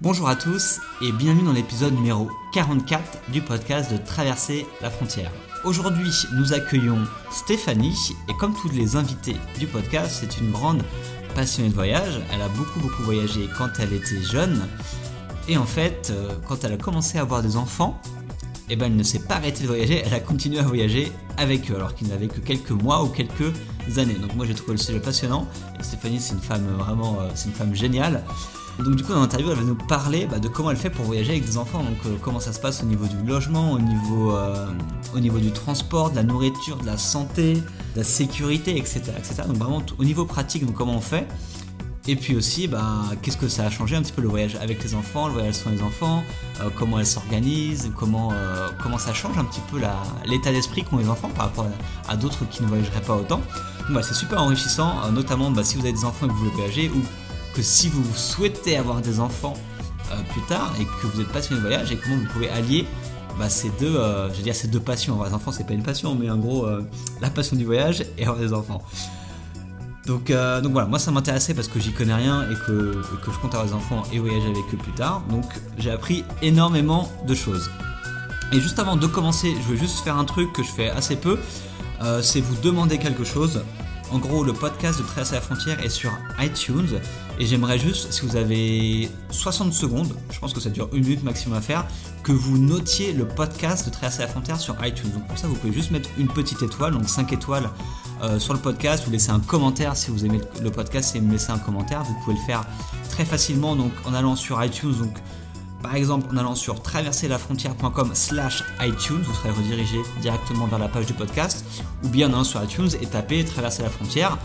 Bonjour à tous et bienvenue dans l'épisode numéro 44 du podcast de Traverser la frontière. Aujourd'hui, nous accueillons Stéphanie et comme tous les invités du podcast, c'est une grande passionnée de voyage. Elle a beaucoup beaucoup voyagé quand elle était jeune et en fait, euh, quand elle a commencé à avoir des enfants, eh ben, elle ne s'est pas arrêtée de voyager, elle a continué à voyager avec eux alors qu'ils n'avaient que quelques mois ou quelques années. Donc moi j'ai trouvé le sujet passionnant et Stéphanie c'est une femme vraiment, euh, c'est une femme géniale. Donc du coup dans l'interview elle va nous parler bah, de comment elle fait pour voyager avec des enfants, donc euh, comment ça se passe au niveau du logement, au niveau, euh, au niveau du transport, de la nourriture, de la santé, de la sécurité, etc. etc. Donc vraiment au niveau pratique, donc comment on fait. Et puis aussi, bah, qu'est-ce que ça a changé un petit peu le voyage avec les enfants, le voyage sans les enfants, euh, comment elles s'organisent, comment, comment ça change un petit peu l'état d'esprit qu'ont les enfants par rapport à, d'autres qui ne voyageraient pas autant. Bah, c'est super enrichissant, notamment bah, si vous avez des enfants et que vous voulez voyager que si vous souhaitez avoir des enfants euh, plus tard et que vous êtes passionné de voyage et comment vous pouvez allier bah, ces deux, euh, dire ces deux passions. Avoir des enfants, c'est pas une passion, mais en gros euh, la passion du voyage et avoir des enfants. Donc, donc voilà, moi ça m'intéressait parce que j'y connais rien et que, que, je compte avoir des enfants et voyager avec eux plus tard. Donc j'ai appris énormément de choses. Et juste avant de commencer, je vais juste faire un truc que je fais assez peu, c'est vous demander quelque chose. En gros, le podcast de Traverser la frontière est sur iTunes et j'aimerais juste, si vous avez 60 secondes, je pense que ça dure une minute maximum à faire, que vous notiez le podcast de Traverser la frontière sur iTunes. Donc pour ça, vous pouvez juste mettre une petite étoile, donc 5 étoiles euh, sur le podcast, vous laissez un commentaire si vous aimez le podcast et me laisser un commentaire. Vous pouvez le faire très facilement donc en allant sur iTunes. Par exemple, en allant sur traverserlafrontière.com slash iTunes, vous serez redirigé directement vers la page du podcast, ou bien en allant sur iTunes et tapez Traverser la frontière,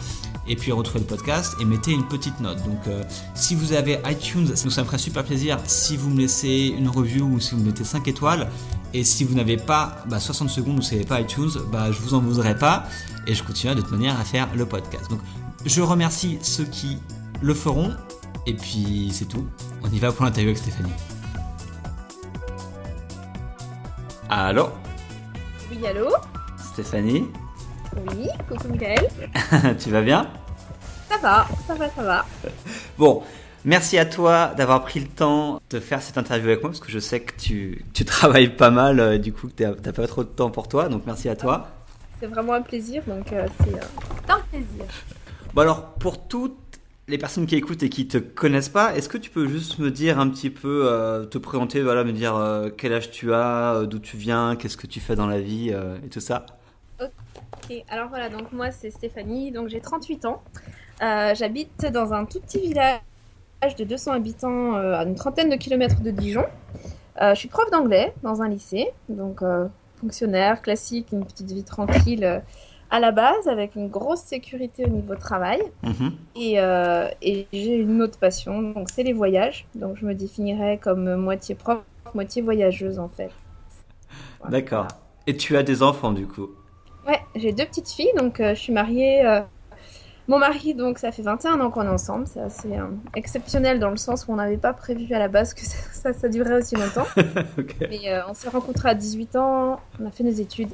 et puis retrouvez le podcast et mettez une petite note. Donc euh, si vous avez iTunes, ça me ferait super plaisir si vous me laissez une review ou si vous mettez 5 étoiles. Et si vous n'avez pas 60 bah, secondes ou si vous n'avez pas iTunes, bah, je vous en voudrais pas et je continuerai de toute manière à faire le podcast. Donc je remercie ceux qui le feront et puis c'est tout. On y va pour l'interview avec Stéphanie. Allô Oui, allô Stéphanie Oui, coucou Michael. tu vas bien Ça va, ça va, ça va. Bon, merci à toi d'avoir pris le temps de faire cette interview avec moi parce que je sais que tu, tu travailles pas mal, euh, du coup, tu n'as pas trop de temps pour toi, donc merci à toi. C'est vraiment un plaisir, donc euh, c'est euh, un plaisir. Bon alors, pour toutes les personnes qui écoutent et qui te connaissent pas, est-ce que tu peux juste me dire un petit peu, euh, te présenter, voilà, me dire euh, quel âge tu as, euh, d'où tu viens, qu'est-ce que tu fais dans la vie et tout ça? Ok, alors voilà, donc moi c'est Stéphanie, donc j'ai 38 ans. J'habite dans un tout petit village de 200 habitants à une trentaine de kilomètres de Dijon. je suis prof d'anglais dans un lycée, donc fonctionnaire classique, une petite vie tranquille à la base avec une grosse sécurité au niveau travail. Mhm. Euh, et, j'ai une autre passion, donc c'est les voyages. Donc je me définirais comme moitié prof, moitié voyageuse en fait. D'accord. Et tu as des enfants du coup? Ouais, j'ai deux petites filles, donc euh, je suis mariée. Euh, mon mari, donc ça fait 21 ans qu'on est ensemble, c'est assez exceptionnel dans le sens où on n'avait pas prévu à la base que ça, ça, durerait aussi longtemps. Mais on s'est rencontrés à 18 ans, on a fait nos études.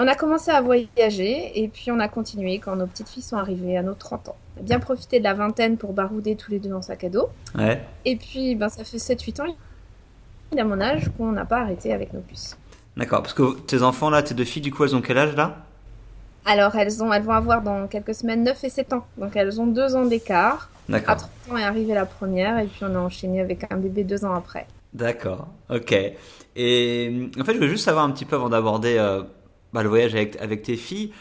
On a commencé à voyager et puis on a continué quand nos petites filles sont arrivées à nos 30 ans. On a bien profité de la vingtaine pour barouder tous les deux en sac à dos. Ouais. Et puis ben, ça fait 7-8 ans, à mon âge, qu'on n'a pas arrêté avec nos puces. D'accord, parce que tes enfants là, tes deux filles, du coup, elles ont quel âge là? Alors elles, ont, elles vont avoir dans quelques semaines 9 et 7 ans. Donc elles ont 2 ans d'écart. D'accord. À 30 ans est arrivée la première et puis on a enchaîné avec un bébé 2 ans après. D'accord, ok. Et en fait, je veux juste savoir un petit peu avant d'aborder euh, bah, le voyage avec, avec tes filles.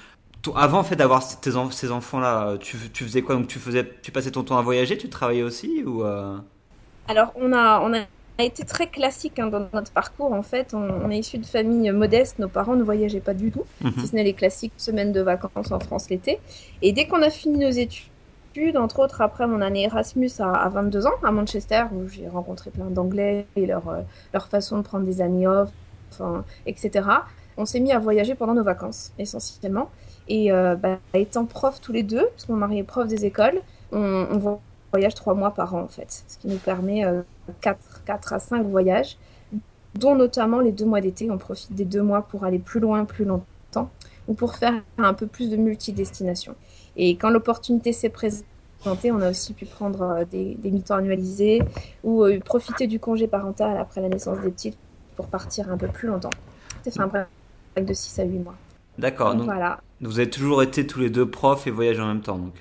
Avant fait d'avoir ces enfants-là, tu, tu, faisais quoi? Donc tu faisais, tu passais ton temps à voyager, tu travaillais aussi ou euh? Alors on a, on a été très classique hein, dans notre parcours. En fait, on, est issu de familles modestes. Nos parents ne voyageaient pas du tout, mhm. si ce n'est les classiques semaines de vacances en France l'été. Et dès qu'on a fini nos études, entre autres après mon année Erasmus à, 22 ans à Manchester, où j'ai rencontré plein d'anglais et leur, euh, leur façon de prendre des années off, etc on s'est mis à voyager pendant nos vacances, essentiellement. Et euh, bah, étant prof tous les deux, parce que mon mari est prof des écoles, on, voyage trois mois par an, en fait. Ce qui nous permet euh, quatre 4, à 5 voyages, dont notamment les deux mois d'été. On profite des deux mois pour aller plus loin, plus longtemps, ou pour faire un peu plus de multidestination. Et quand l'opportunité s'est présentée, on a aussi pu prendre des, des mi-temps annualisés ou profiter du congé parental après la naissance des petites pour partir un peu plus longtemps. C'est un de 6 à 8 mois. D'accord. Donc, voilà. Vous avez toujours été tous les deux profs et voyagé en même temps, donc.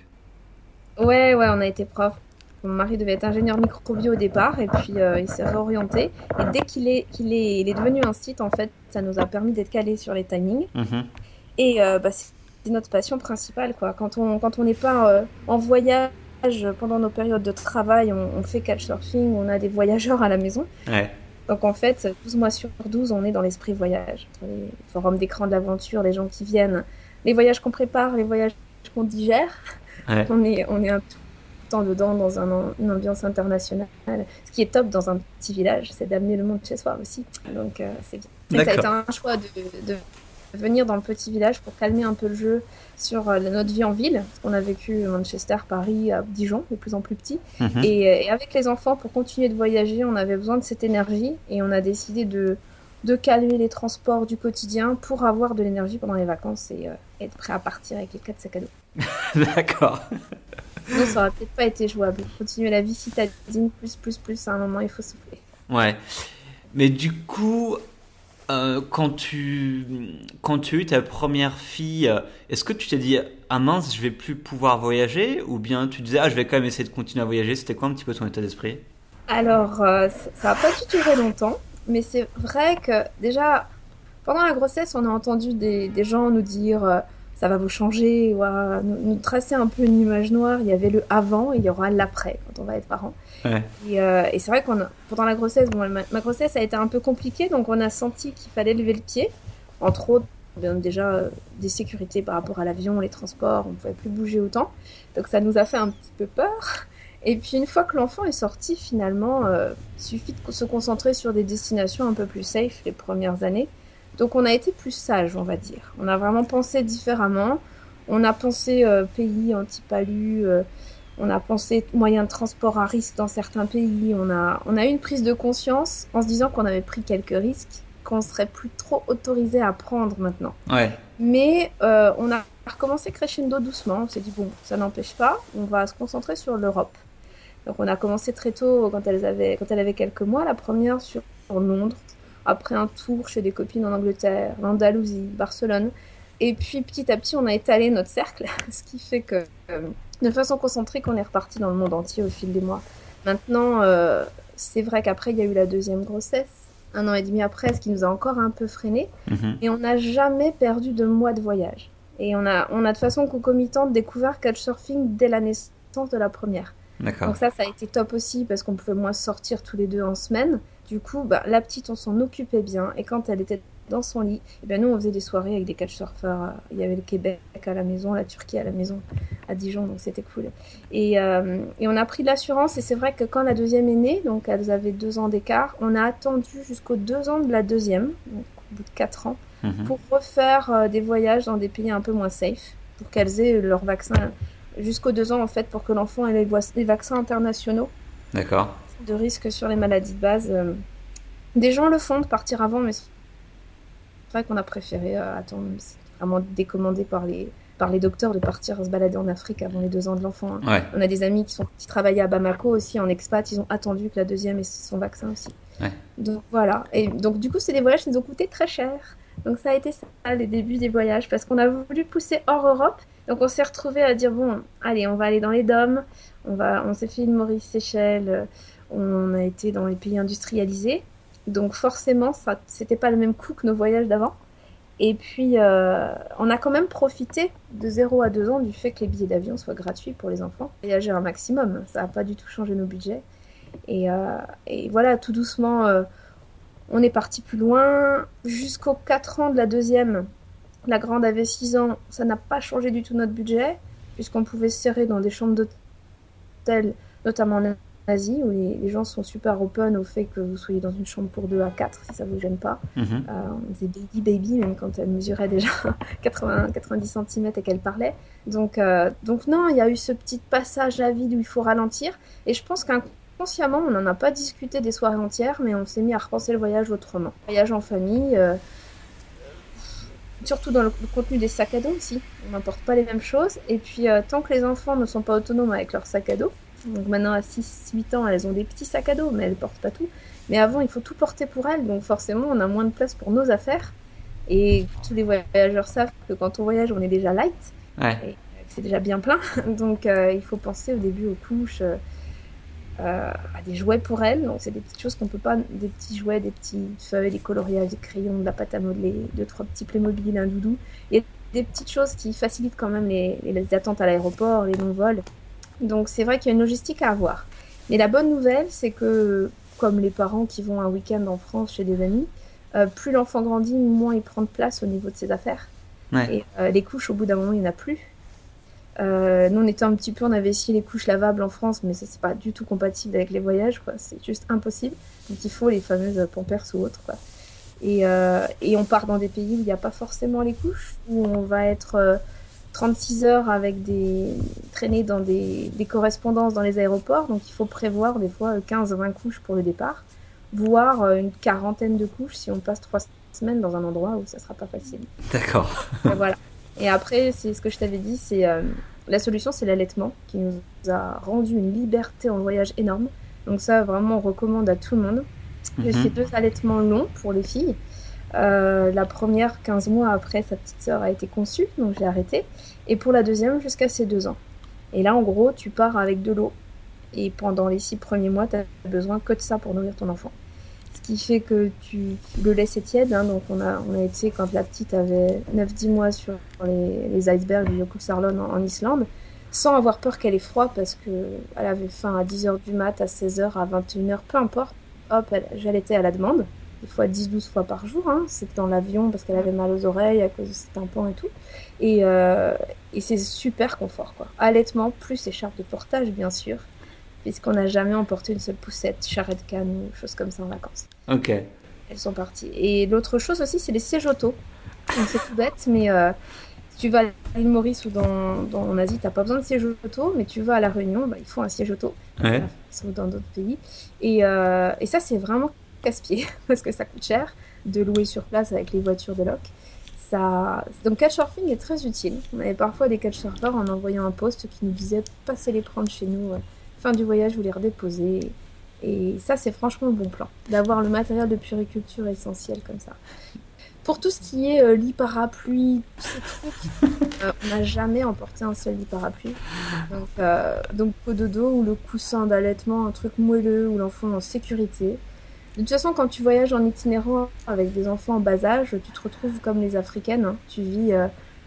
Ouais, ouais, on a été profs. Mon mari devait être ingénieur microbio au départ et puis euh, il s'est réorienté. Et dès qu'il est, qu'il est, il est devenu un site, en fait, ça nous a permis d'être calés sur les timings. Mhm. Et euh, bah, c'est notre passion principale, quoi. Quand on quand on n'est pas euh, en voyage pendant nos périodes de travail, on, on fait couchsurfing, on a des voyageurs à la maison. Ouais. Donc en fait, 12 mois sur 12, on est dans l'esprit voyage. Les forums d'écran de l'aventure, les gens qui viennent, les voyages qu'on prépare, les voyages qu'on digère. On, est, on est un tout temps dedans dans un, une ambiance internationale. Ce qui est top dans un petit village, c'est d'amener le monde chez soi aussi. Donc euh, c'est bien. Ça a été un choix de, de venir dans le petit village pour calmer un peu le jeu sur euh, notre vie en ville. Parce qu'on a vécu Manchester, Paris, Dijon, de plus en plus petit. Mhm. Euh, et, avec les enfants, pour continuer de voyager, on avait besoin de cette énergie et on a décidé de, de calmer les transports du quotidien pour avoir de l'énergie pendant les vacances et euh, être prêt à partir avec les quatre sacs à dos. D'accord. Non, ça aurait peut-être pas été jouable. Continuer la vie citadine, plus, plus, plus, à un moment, il faut souffler. Ouais. Mais du coup, euh, quand, tu, quand tu as eu ta première fille, euh, est-ce que tu t'es dit ah mince, je vais plus pouvoir voyager? Ou bien tu disais ah je vais quand même essayer de continuer à voyager. C'était quoi un petit peu ton état d'esprit? Alors euh, ça n'a pas duré longtemps, mais c'est vrai que déjà pendant la grossesse, on a entendu des, des gens nous dire ça va vous changer, ou nous, tracer un peu une image noire. Il y avait le avant et il y aura l'après quand on va être parent. Et, euh, et c'est vrai qu'on pendant la grossesse, bon, ma, grossesse a été un peu compliquée, donc on a senti qu'il fallait lever le pied. Entre autres, déjà euh, des sécurités par rapport à l'avion, les transports, on ne pouvait plus bouger autant. Donc ça nous a fait un petit peu peur. Et puis une fois que l'enfant est sorti, finalement, euh, il suffit de se concentrer sur des destinations un peu plus safe les premières années. Donc on a été plus sage, on va dire. On a vraiment pensé différemment. On a pensé euh, pays anti-palu, euh, on a pensé moyens de transport à risque dans certains pays. On a, on a eu une prise de conscience en se disant qu'on avait pris quelques risques, qu'on serait plus trop autorisé à prendre maintenant. Ouais. Mais euh, on a recommencé crescendo doucement. On s'est dit, bon, ça n'empêche pas, on va se concentrer sur l'Europe. Donc on a commencé très tôt, quand elle avait, quand elle avait quelques mois, la première sur Londres, après un tour chez des copines en Angleterre, l'Andalousie, Barcelone. Et puis petit à petit, on a étalé notre cercle, ce qui fait que euh, de façon concentrique, on est reparti dans le monde entier au fil des mois. Maintenant, euh, c'est vrai qu'après, il y a eu la deuxième grossesse, un an et demi après, ce qui nous a encore un peu freiné. Mhm. Et on n'a jamais perdu de mois de voyage. Et on a, on a de façon concomitante découvert Couchsurfing dès la naissance de la première. Donc ça, ça a été top aussi parce qu'on pouvait moins sortir tous les deux en semaine. Du coup, bah, la petite, on s'en occupait bien. Et quand elle était dans son lit, eh bien, nous, on faisait des soirées avec des couchsurfers. Il y avait le Québec à la maison, la Turquie à la maison, à Dijon, donc c'était cool. Et, euh, et, on a pris de l'assurance. Et c'est vrai que quand la deuxième est née, donc elles avaient deux ans d'écart, on a attendu jusqu'aux deux ans de la deuxième, donc au bout de quatre ans, mhm. pour refaire euh, des voyages dans des pays un peu moins safe, pour qu'elles aient leur vaccin jusqu'aux deux ans, en fait, pour que l'enfant ait les, les vaccins internationaux. D'accord de risque sur les maladies de base. Euh, des gens le font de partir avant, mais c'est vrai qu'on a préféré euh, attendre. C'est vraiment décommandé par les, par les docteurs de partir se balader en Afrique avant les deux ans de l'enfant. Hein. On a des amis qui, sont, qui travaillaient à Bamako aussi en expat, ils ont attendu que la deuxième ait son vaccin aussi. Donc voilà. Et donc du coup, c'est des voyages qui nous ont coûté très cher. Donc ça a été ça, les débuts des voyages, parce qu'on a voulu pousser hors Europe. Donc on s'est retrouvé à dire bon, allez, on va aller dans les DOM, on va, on s'est fait une Maurice Seychelles, on a été dans les pays industrialisés. Donc forcément, ça c'était pas le même coût que nos voyages d'avant. Et puis, euh, on a quand même profité de 0 à 2 ans du fait que les billets d'avion soient gratuits pour les enfants. Voyager un maximum, ça n'a pas du tout changé nos budgets. Et, euh, voilà, tout doucement, euh, on est parti plus loin. Jusqu'aux 4 ans de la deuxième, la grande avait 6 ans, ça n'a pas changé du tout notre budget, puisqu'on pouvait se serrer dans des chambres d'hôtel, notamment en Asie, où les, gens sont super open au fait que vous soyez dans une chambre pour deux à quatre, si ça vous gêne pas. Euh, on faisait baby baby, même quand elle mesurait déjà 80, 90 cm et qu'elle parlait. Donc, euh, donc non, il y a eu ce petit passage à vide où il faut ralentir. Et je pense qu'inconsciemment, on n'en a pas discuté des soirées entières, mais on s'est mis à repenser le voyage autrement. Voyage en famille. Euh, surtout dans le, contenu des sacs à dos aussi. On n'importe pas les mêmes choses. Et puis, tant que les enfants ne sont pas autonomes avec leurs sacs à dos, donc maintenant à 6-8 ans, elles ont des petits sacs à dos, mais elles portent pas tout. Mais avant, il faut tout porter pour elles, donc forcément, on a moins de place pour nos affaires. Et tous les voyageurs savent que quand on voyage, on est déjà light. Ouais. C'est déjà bien plein. Donc euh, il faut penser au début aux couches, euh, euh, à des jouets pour elles. Donc c'est des petites choses qu'on peut pas, des petits jouets, des petites feuilles, des coloriages, des crayons, de la pâte à modeler, deux trois petits Playmobil, un doudou. Et des petites choses qui facilitent quand même les, les attentes à l'aéroport, les non-vols. Donc c'est vrai qu'il y a une logistique à avoir. Mais la bonne nouvelle, c'est que comme les parents qui vont un week-end en France chez des amis, euh, plus l'enfant grandit, moins il prend de place au niveau de ses affaires. Et euh, les couches, au bout d'un moment, il n'y en a plus. Euh, nous, on était un petit peu, on avait essayé les couches lavables en France, mais ça, c'est pas du tout compatible avec les voyages, quoi. C'est juste impossible. Donc, il faut les fameuses Pampers ou autres, quoi. Et, et on part dans des pays où il n'y a pas forcément les couches, où on va être 36 heures avec des traînées dans des, des, correspondances dans les aéroports, donc il faut prévoir des fois 15-20 couches pour le départ voire euh, une quarantaine de couches si on passe trois semaines dans un endroit où ça sera pas facile. D'accord. voilà. Et après, c'est ce que je t'avais dit, c'est euh, la solution, c'est l'allaitement qui nous a rendu une liberté en voyage énorme. Donc ça, vraiment, on recommande à tout le monde. J'ai fait mhm. deux allaitements longs pour les filles. Euh, la première, 15 mois après, sa petite sœur a été conçue, donc j'ai arrêté. Et pour la deuxième, jusqu'à ses deux ans. Et là, en gros, tu pars avec de l'eau et pendant les six premiers mois, tu besoin que de ça pour nourrir ton enfant. Ce qui fait que tu, le laisses tiède. Hein, donc on a, on été, quand la petite avait 9-10 mois sur les, icebergs du Yokutsarlon en, en Islande, sans avoir peur qu'elle ait froid parce qu'elle avait faim à 10h du mat, à 16h, à 21h, peu importe. Hop, j'allaitais à la demande, des fois 10-12 fois par jour. Hein. C'était dans l'avion parce qu'elle avait mal aux oreilles à cause de ses tympans et tout. Et, euh, et c'est super confort. Quoi. Allaitement plus écharpe de portage, bien sûr puisqu'on n'a jamais emporté une seule poussette, charrette canne ou chose comme ça en vacances. Ok. Elles sont parties. Et l'autre chose aussi, c'est les sièges auto. C'est tout bête, mais euh, tu vas à l'île Maurice ou dans, dans, en Asie, tu n'as pas besoin de siège auto, mais tu vas à La Réunion, bah, il faut un siège auto. Ouais. Ou dans d'autres pays. Et, euh, et ça, c'est vraiment casse-pied, parce que ça coûte cher de louer sur place avec les voitures de loc. Ça... Donc, couchsurfing est très utile. On avait parfois des couchsurfers en envoyant un poste qui nous disait passez les prendre chez nous fin du voyage, vous les redéposez. Et ça, c'est franchement le bon plan, d'avoir le matériel de puriculture essentiel comme ça. Pour tout ce qui est euh, lit parapluie, euh, on n'a jamais emporté un seul lit parapluie. Donc, euh, donc de dos ou le coussin d'allaitement, un truc moelleux où l'enfant est en sécurité. De toute façon, quand tu voyages en itinérant avec des enfants en bas âge, tu te retrouves comme les africaines. Hein. Tu vis,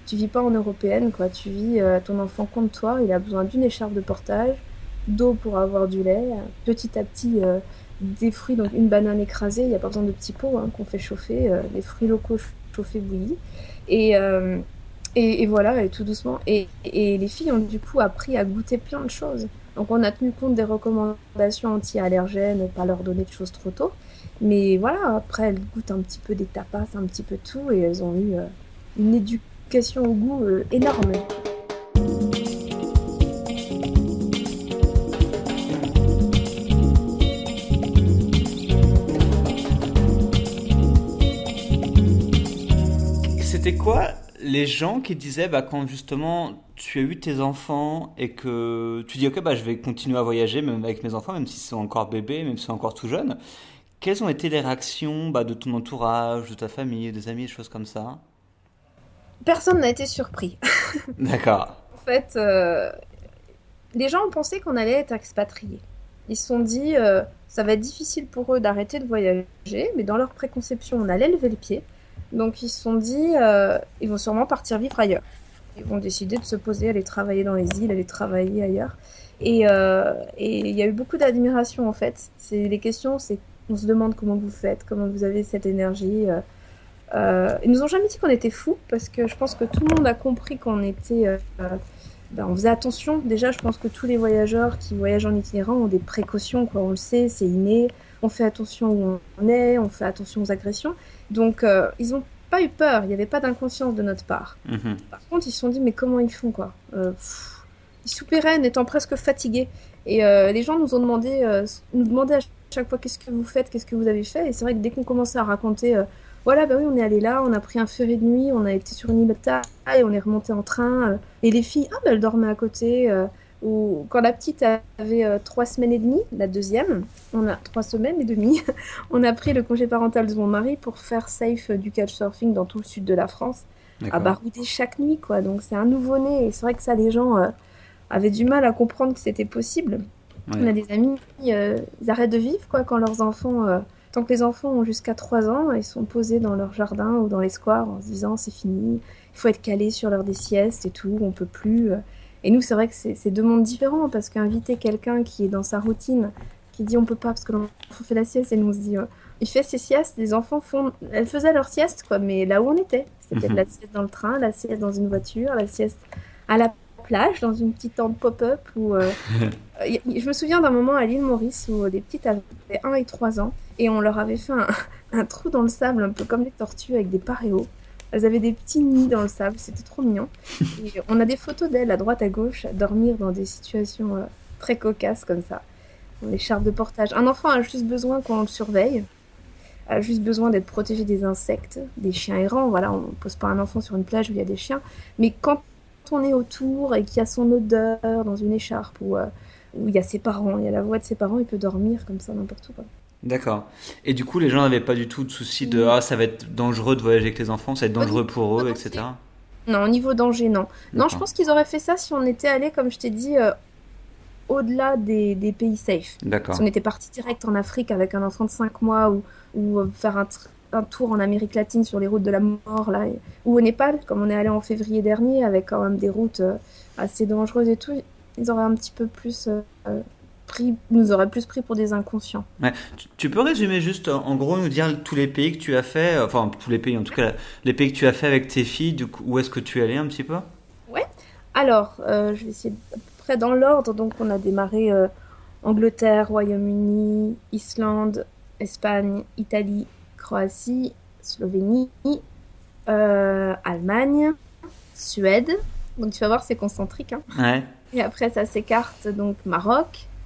tu vis pas en européenne, quoi. Tu vis ton enfant contre toi. Il a besoin d'une écharpe de portage, d'eau pour avoir du lait. Petit à petit, euh, des fruits, donc une banane écrasée, il n'y a pas besoin de petits pots hein, qu'on fait chauffer, euh, les fruits locaux chauffés bouillis. Euh, et, et, voilà, et tout doucement. Et, et, les filles ont du coup appris à goûter plein de choses. Donc on a tenu compte des recommandations anti-allergènes, pas leur donner de choses trop tôt. Mais voilà, après elles goûtent un petit peu des tapas, un petit peu tout, et elles ont eu une éducation au goût énorme. c'était quoi les gens qui disaient bah, quand justement tu as eu tes enfants et que tu dis ok bah je vais continuer à voyager même avec mes enfants même s'ils sont encore bébés même s'ils sont encore tout jeunes quelles ont été les réactions bah, de ton entourage de ta famille des amis des choses comme ça? Personne n'a été surpris. D'accord. En fait euh, les gens ont pensé qu'on allait être expatriés. Ils se sont dit euh, ça va être difficile pour eux d'arrêter de voyager mais dans leur préconception on allait lever le pied donc ils se sont dit, euh, ils vont sûrement partir vivre ailleurs. Ils vont décider de se poser, aller travailler dans les îles, aller travailler ailleurs. Et euh, il y a eu beaucoup d'admiration en fait. C'est les questions, c'est on se demande comment vous faites, comment vous avez cette énergie. Euh, euh, ils nous ont jamais dit qu'on était fous parce que je pense que tout le monde a compris qu'on était. Ben, on faisait attention. Déjà, je pense que tous les voyageurs qui voyagent en itinérant ont des précautions. Quoi. On le sait, c'est inné. On fait attention où on est, on fait attention aux agressions. Donc, euh, ils n'ont pas eu peur, il n'y avait pas d'inconscience de notre part. Mhm. Par contre, ils se sont dit, mais comment ils font, quoi? Euh, Ils soupiraient, étant presque fatigués. Et euh, les gens nous ont demandé, nous demandaient à chaque fois qu'est-ce que vous faites, qu'est-ce que vous avez fait? Et c'est vrai que dès qu'on commençait à raconter voilà, bah oui, on est allé là, on a pris un ferry de nuit, on a été sur une île et on est remonté en train. et les filles, ah, bah, elles dormaient à côté. Quand la petite avait trois semaines et demie, la deuxième, on a trois semaines et demie, on a pris le congé parental de mon mari pour faire safe du couchsurfing dans tout le sud de la France, à barouder chaque nuit, quoi. Donc c'est un nouveau-né et c'est vrai que ça, les gens avaient du mal à comprendre que c'était possible. On a des amis, euh, ils arrêtent de vivre quoi quand leurs enfants, euh, tant que les enfants ont jusqu'à 3 ans, ils sont posés dans leur jardin ou dans les squares en se disant c'est fini, il faut être calé sur l'heure des siestes et tout, on peut plus. Euh. Et nous, c'est vrai que c'est deux mondes différents parce qu'inviter quelqu'un qui est dans sa routine, qui dit on peut pas parce que l'enfant fait la sieste et nous on se dit il fait ses siestes, les enfants font, elles faisaient leur sieste quoi, mais là où on était, c'était mhm. la sieste dans le train, la sieste dans une voiture, la sieste à la plage, dans une petite tente pop-up. Où, euh, je me souviens d'un moment à l'île Maurice où des petites avaient 1 et 3 ans et on leur avait fait un, trou dans le sable, un peu comme les tortues avec des paréos. Elles avaient des petits nids dans le sable, c'était trop mignon. Et on a des photos d'elles à droite à gauche à dormir dans des situations euh, très cocasses comme ça. L'écharpe de portage. Un enfant a juste besoin qu'on le surveille, a juste besoin d'être protégé des insectes, des chiens errants. Voilà, on pose pas un enfant sur une plage où il y a des chiens. Mais quand on est autour et qu'il y a son odeur dans une écharpe ou euh, où il y a ses parents, il y a la voix de ses parents, il peut dormir comme ça n'importe où. D'accord. Et du coup, les gens n'avaient pas du tout de souci de ah ça va être dangereux de voyager avec les enfants, ça va être dangereux pour eux, etc. Non, au niveau danger, non. Non, je pense qu'ils auraient fait ça si on était allé, comme je t'ai dit, euh, au-delà des, pays safe. D'accord. Si on était parti direct en Afrique avec un enfant de 5 mois ou, ou euh, faire un, un tour en Amérique latine sur les routes de la mort, là, ou au Népal, comme on est allé en février dernier, avec quand même des routes euh, assez dangereuses et tout, ils auraient un petit peu plus pris, nous auraient plus pris pour des inconscients. Ouais. Tu, peux résumer juste, en gros, nous dire tous les pays que tu as fait, euh, enfin tous les pays, en tout cas les pays que tu as fait avec tes filles, du coup, où est-ce que tu es allé un petit peu? Ouais. Alors, je vais essayer à peu près dans l'ordre. Donc, on a démarré Angleterre, Royaume-Uni, Islande, Espagne, Italie, Croatie, Slovénie, euh, Allemagne, Suède. Donc tu vas voir, c'est concentrique. Hein. Et après, ça s'écarte. Donc Maroc, euh,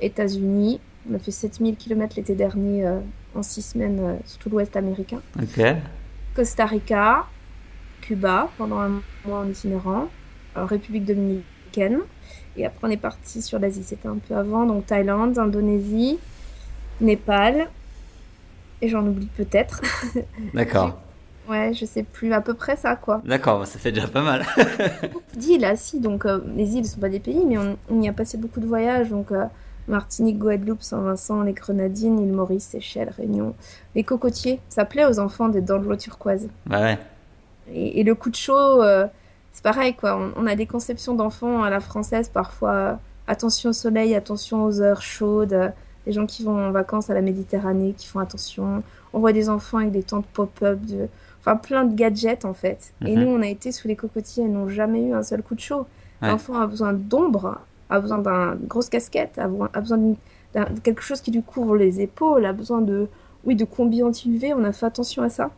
États-Unis. On a fait 7000 km l'été dernier euh, en 6 semaines sur tout l'ouest américain. Costa Rica, Cuba pendant un mois en itinérant, République dominicaine. Et après, on est parti sur l'Asie. C'était un peu avant. Donc Thaïlande, Indonésie, Népal. Et j'en oublie peut-être. D'accord. ouais, je sais plus, à peu près ça, quoi. D'accord, ça fait déjà pas mal. d'îles, là, si, donc euh, les îles ne sont pas des pays, mais on, y a passé beaucoup de voyages, donc euh, Martinique, Guadeloupe, Saint-Vincent, les Grenadines, île Maurice, Seychelles, Réunion, les cocotiers. Ça plaît aux enfants d'être dans l'eau turquoise. Bah ouais. Et, le coup de chaud, euh, c'est pareil, quoi. On, on a des conceptions d'enfants à la française, parfois, attention au soleil, attention aux heures chaudes les gens qui vont en vacances à la Méditerranée, qui font attention. On voit des enfants avec des tentes pop-up, de... enfin plein de gadgets en fait. Et mhm. nous, on a été sous les cocotiers, elles n'ont jamais eu un seul coup de chaud. L'enfant a besoin d'ombre, a besoin d'une grosse casquette, a besoin de quelque chose qui lui couvre les épaules, a besoin de, oui, de combi anti-UV. On a fait attention à ça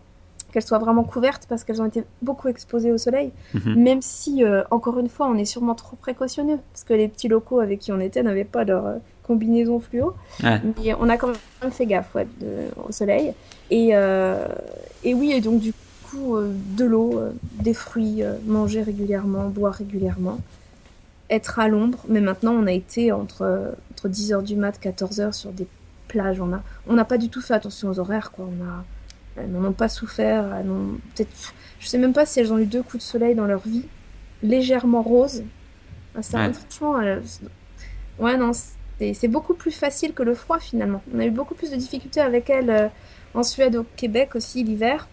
qu'elles soient vraiment couvertes parce qu'elles ont été beaucoup exposées au soleil. Mhm. Même si, euh, encore une fois, on est sûrement trop précautionneux parce que les petits locaux avec qui on était n'avaient pas leur, euh, combinaison fluo. Mais on a quand même fait gaffe au soleil. Et, euh, et oui, et donc du coup, euh, de l'eau, euh, des fruits, manger régulièrement, boire régulièrement, être à l'ombre. Mais maintenant, on a été entre, entre 10h du mat, 14h sur des plages. On n'a on a pas du tout fait attention aux horaires. Quoi. On a, elles n'en ont pas souffert. peut-être, je sais même pas si elles ont eu deux coups de soleil dans leur vie. Légèrement rose. Ah, ça, Franchement, ouais, non, c'est beaucoup plus facile que le froid finalement. On a eu beaucoup plus de difficultés avec elle euh, en Suède, au Québec aussi l'hiver.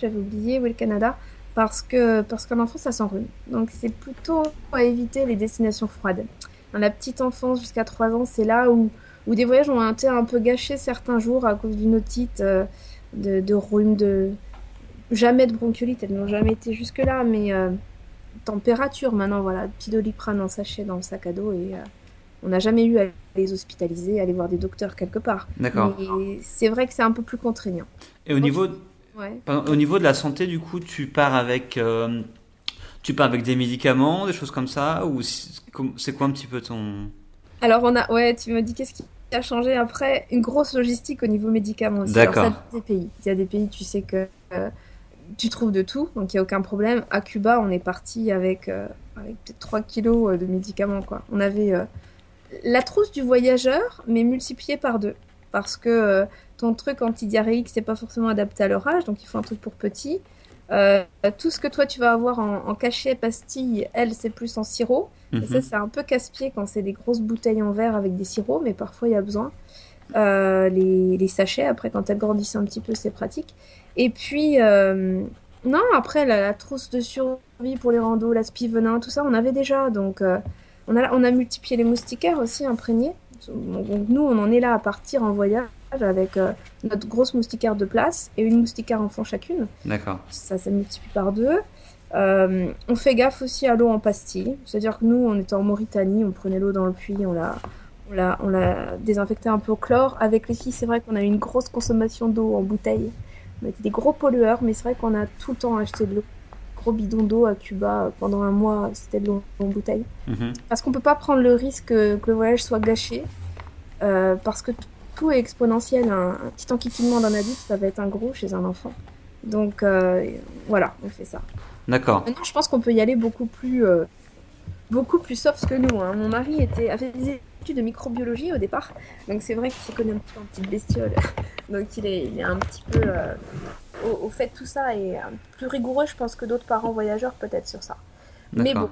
J'avais oublié, oui, le Canada. Parce que parce qu'en enfance, ça s'enrhume. Donc c'est plutôt à éviter les destinations froides. Dans la petite enfance jusqu'à 3 ans, c'est là où, où des voyages ont été un peu gâchés certains jours à cause d'une otite, euh, de, de rhume, de... Jamais de bronchiolite, elles n'ont jamais été jusque-là, mais euh, température maintenant, voilà, petit doliprane en sachet dans le sac à dos et on n'a jamais eu à les hospitaliser, à aller voir des docteurs quelque part. D'accord. c'est vrai que c'est un peu plus contraignant. Et au niveau, au niveau de la santé, du coup, tu pars avec, euh, tu pars avec des médicaments, des choses comme ça, ou c'est quoi un petit peu ton Alors on a, ouais, tu me dis qu'est-ce qui a changé après une grosse logistique au niveau médicaments. D'accord. Des pays. Il y a des pays, tu sais que euh, tu trouves de tout, donc il n'y a aucun problème. À Cuba, on est parti avec, euh, avec peut-être 3 kilos de médicaments. Quoi. On avait la trousse du voyageur, mais multipliée par deux. Parce que ton truc antidiarrhéique, c'est pas forcément adapté à leur âge, donc il faut un truc pour petit. Euh, tout ce que toi tu vas avoir en, cachet, pastille, elle c'est plus en sirop. Et ça mhm. c'est un peu casse-pied quand c'est des grosses bouteilles en verre avec des sirops, mais parfois il y a besoin. Euh, les, sachets, après quand elles grandissent un petit peu c'est pratique. Et puis, euh, non, après la, trousse de survie pour les randos, la venin, tout ça on avait déjà. Donc on, a, on a multiplié les moustiquaires aussi imprégnés. Donc nous on en est là à partir en voyage avec euh, notre grosse moustiquaire de place et une moustiquaire enfant chacune. D'accord. Ça, ça multiplie par deux. Euh, on fait gaffe aussi à l'eau en pastille. C'est-à-dire que nous, on était en Mauritanie, on prenait l'eau dans le puits, on l'a, on l'a, on l'a désinfecté un peu au chlore. Avec les filles, c'est vrai qu'on a eu une grosse consommation d'eau en bouteille. On était des gros pollueurs, mais c'est vrai qu'on a tout le temps acheté de l'eau. Gros bidon d'eau à Cuba pendant un mois, c'était de l'eau en bouteille. Mhm. Parce qu'on peut pas prendre le risque que, le voyage soit gâché. Euh, parce que tout est exponentiel. Un, petit enquiquinement d'un adulte, ça va être un gros chez un enfant. Donc euh, voilà, on fait ça. D'accord. Maintenant, je pense qu'on peut y aller beaucoup plus, euh, beaucoup plus soft que nous. Hein. Mon mari était, a fait des études de microbiologie au départ, donc c'est vrai qu'il se connaît un petit peu en petite bestiole. donc il est, il est un petit peu euh, au, fait tout ça et plus rigoureux, je pense, que d'autres parents voyageurs peut-être sur ça. Mais bon,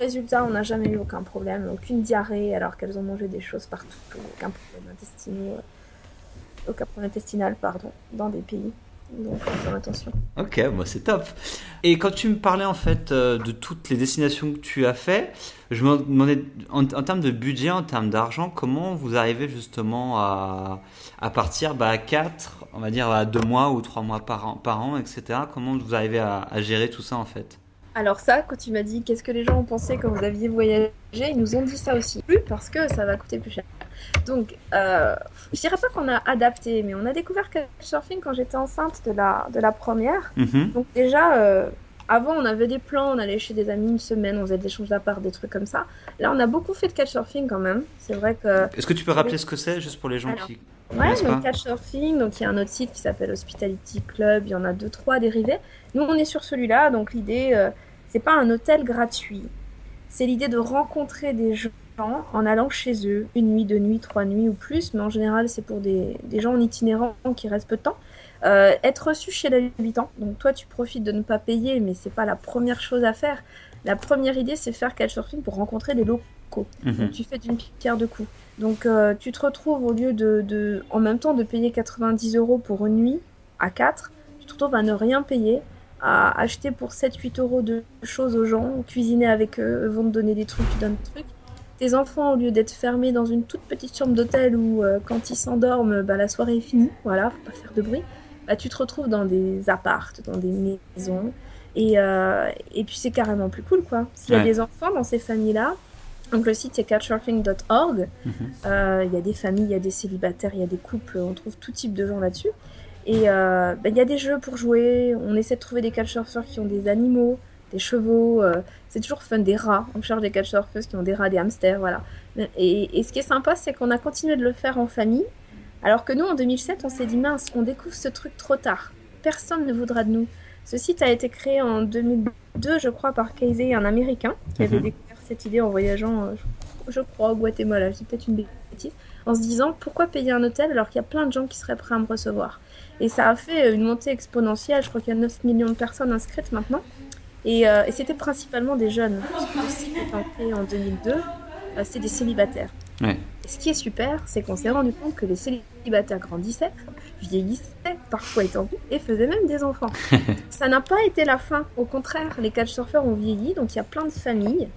Résultat, on n'a jamais eu aucun problème, aucune diarrhée alors qu'elles ont mangé des choses partout, aucun problème intestinal, euh, aucun problème intestinal pardon, dans des pays. Donc, faire attention. Ok, moi c'est top. Et quand tu me parlais en fait euh, de toutes les destinations que tu as fait, je me demandais en, termes de budget, en termes d'argent, comment vous arrivez justement à, à partir bah, à 4, on va dire à 2 mois ou 3 mois par an, etc. Comment vous arrivez à gérer tout ça en fait? Alors ça, quand tu m'as dit qu'est-ce que les gens ont pensé quand vous aviez voyagé, ils nous ont dit ça aussi. Plus parce que ça va coûter plus cher. Donc, euh, je dirais pas qu'on a adapté, mais on a découvert surfing quand j'étais enceinte de la, de la première. Mhm. Donc déjà, euh, avant on avait des plans, on allait chez des amis une semaine, on faisait des échanges d'appart, des trucs comme ça. Là, on a beaucoup fait de couchsurfing quand même. C'est vrai que... Est-ce que tu peux rappeler ce que c'est, juste pour les gens qui... Ouais, donc couchsurfing, donc il y a un autre site qui s'appelle Hospitality Club, il y en a deux, trois dérivés. Nous, on est sur celui-là, donc l'idée, euh, c'est pas un hôtel gratuit. C'est l'idée de rencontrer des gens en allant chez eux, une nuit, deux nuits, trois nuits ou plus, mais en général, c'est pour des, gens en itinérant qui restent peu de temps. Euh, être reçu chez l'habitant. Donc toi, tu profites de ne pas payer, mais c'est pas la première chose à faire. La première idée, c'est faire couchsurfing pour rencontrer des locaux. Mhm. Donc tu fais d'une pierre deux coups. Donc euh, tu te retrouves au lieu de, en même temps de payer 90 euros pour une nuit à 4, tu te retrouves à ne rien payer, à acheter pour 7-8 euros de choses aux gens, cuisiner avec eux, vont te donner des trucs, tu donnes des trucs. Tes enfants, au lieu d'être fermés dans une toute petite chambre d'hôtel où euh, quand ils s'endorment, bah, la soirée est finie, voilà, faut pas faire de bruit, bah, tu te retrouves dans des appartes, dans des maisons. Et, euh, et puis c'est carrément plus cool, quoi. S'il y a des enfants dans ces familles-là, donc le site c'est catchsurfing.org. Mhm. Euh, il y a des familles, il y a des célibataires, il y a des couples, on trouve tout type de gens là-dessus. Et euh, bah, il y a des jeux pour jouer. On essaie de trouver des couchsurfers qui ont des animaux, des chevaux. Euh, c'est toujours fun, des rats. On cherche des couchsurfers qui ont des rats, des hamsters, voilà. Et, ce qui est sympa, c'est qu'on a continué de le faire en famille. Alors que nous, en 2007, on s'est dit mince, on découvre ce truc trop tard. Personne ne voudra de nous. Ce site a été créé en 2002, je crois, par Casey, un Américain, qui avait mhm. découvert cette idée en voyageant, euh, je, crois, au Guatemala. C'est peut-être une bêtise. En se disant, pourquoi payer un hôtel alors qu'il y a plein de gens qui seraient prêts à me recevoir? Et ça a fait une montée exponentielle. Je crois qu'il y a 9 millions de personnes inscrites maintenant. Et, euh, et c'était principalement des jeunes. Le site étant créé en 2002, euh, c'est des célibataires. Et ce qui est super, c'est qu'on s'est rendu compte que les célibataires grandissaient, vieillissaient, parfois étant et faisaient même des enfants. ça n'a pas été la fin. Au contraire, les couchsurfers ont vieilli, donc il y a plein de familles,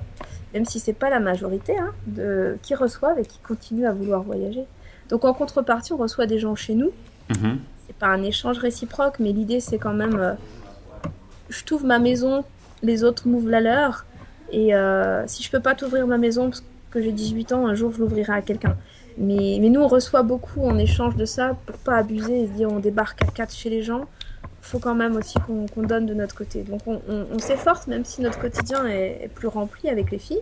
même si c'est pas la majorité, hein, de, qui reçoivent et qui continuent à vouloir voyager. Donc en contrepartie, on reçoit des gens chez nous. Mm-hmm c'est pas un échange réciproque, mais l'idée c'est quand même, euh, je t'ouvre ma maison, les autres m'ouvrent la leur, et euh, si je peux pas t'ouvrir ma maison parce que j'ai 18 ans, un jour je l'ouvrirai à quelqu'un. Mais, mais nous on reçoit beaucoup en échange de ça, pour pas abuser et se dire on débarque à 4 chez les gens, faut quand même aussi qu'on donne de notre côté. Donc on, s'efforce, même si notre quotidien est, plus rempli avec les filles,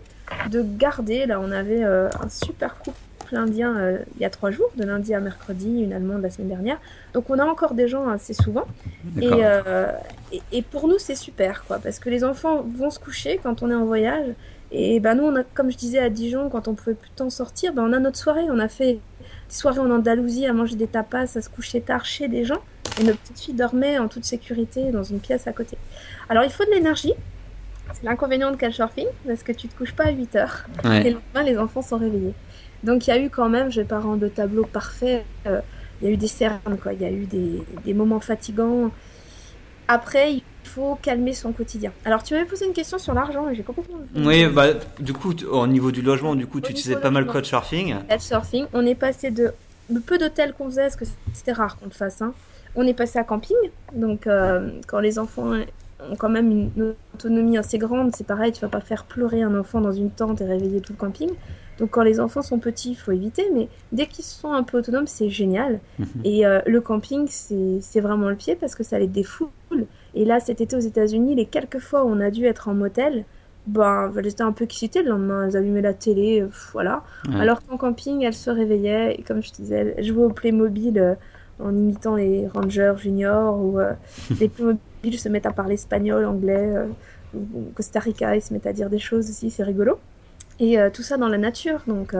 de garder, là on avait euh, un super couple indien euh, il y a trois jours, de lundi à mercredi, une allemande la semaine dernière. Donc on a encore des gens assez souvent. Et, euh, et, et, pour nous, c'est super, quoi, parce que les enfants vont se coucher quand on est en voyage. Et ben nous, on a, comme je disais à Dijon, quand on pouvait plus temps sortir, ben on a notre soirée. On a fait des soirées en Andalousie à manger des tapas, à se coucher tard chez des gens. Et nos petites filles dormaient en toute sécurité dans une pièce à côté. Alors il faut de l'énergie. C'est l'inconvénient de Couchsurfing, parce que tu te couches pas à 8 heures. Ouais. Et le lendemain, les enfants sont réveillés. Donc il y a eu quand même, je vais pas rendre le tableau parfait, euh, il y a eu des cernes, quoi. Il y a eu des, des moments fatigants. Après, il faut calmer son quotidien. Alors, tu m'avais posé une question sur l'argent et j'ai complètement. Oui, bah, du coup, au niveau du logement, du coup, Au tu utilisais pas mal. Couchsurfing. Couchsurfing, on est passé de le peu d'hôtels qu'on faisait, parce que c'était rare qu'on le fasse. hein. On est passé à camping. Donc, euh, quand les enfants ont quand même une autonomie assez grande, c'est pareil, tu vas pas faire pleurer un enfant dans une tente et réveiller tout le camping. Donc, quand les enfants sont petits, il faut éviter. Mais dès qu'ils sont un peu autonomes, c'est génial. Mhm. Et euh, le camping, c'est vraiment le pied parce que ça les défoule. Et là, cet été aux États-Unis, les quelques fois où on a dû être en motel, ben, elles étaient un peu excitées le lendemain. Elles allumaient la télé, euh, voilà. Alors qu'en camping, elles se réveillaient et comme je disais, elles jouaient au Playmobil euh, en imitant les Rangers juniors ou euh, les Playmobil se mettent à parler espagnol, anglais, euh, ou Costa Rica, ils se mettent à dire des choses aussi, c'est rigolo. Et euh, tout ça dans la nature, donc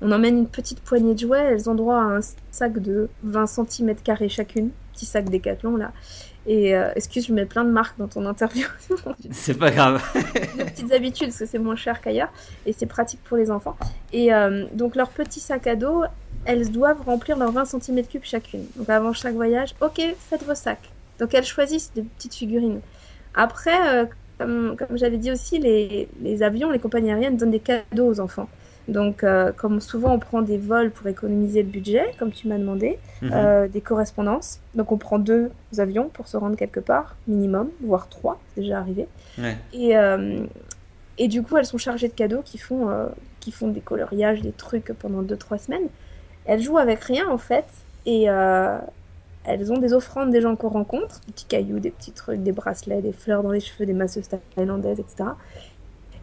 on emmène une petite poignée de jouets, elles ont droit à un sac de 20 cm chacune, petit sac décathlon là. Et euh, excuse, je mets plein de marques dans ton interview. C'est pas grave. de petites habitudes parce que c'est moins cher qu'ailleurs et c'est pratique pour les enfants. Et euh, donc leur petit sac à dos, elles doivent remplir leurs 20 cm3 chacune. Donc avant chaque voyage, ok, faites vos sacs. Donc elles choisissent des petites figurines. Après, euh, comme, comme j'avais dit aussi, les, les avions, les compagnies aériennes donnent des cadeaux aux enfants. Donc, euh, comme souvent on prend des vols pour économiser le budget, comme tu m'as demandé, Mhm. euh, des correspondances. Donc on prend deux avions pour se rendre quelque part, minimum, voire trois, c'est déjà arrivé. Ouais. Et, euh, et du coup, elles sont chargées de cadeaux qui font, qui font des coloriages, des trucs pendant 2-3 semaines. Elles jouent avec rien en fait. Et elles ont des offrandes des gens qu'on rencontre, des petits cailloux, des petits trucs, des bracelets, des fleurs dans les cheveux, des masseuses thaïlandaises, etc.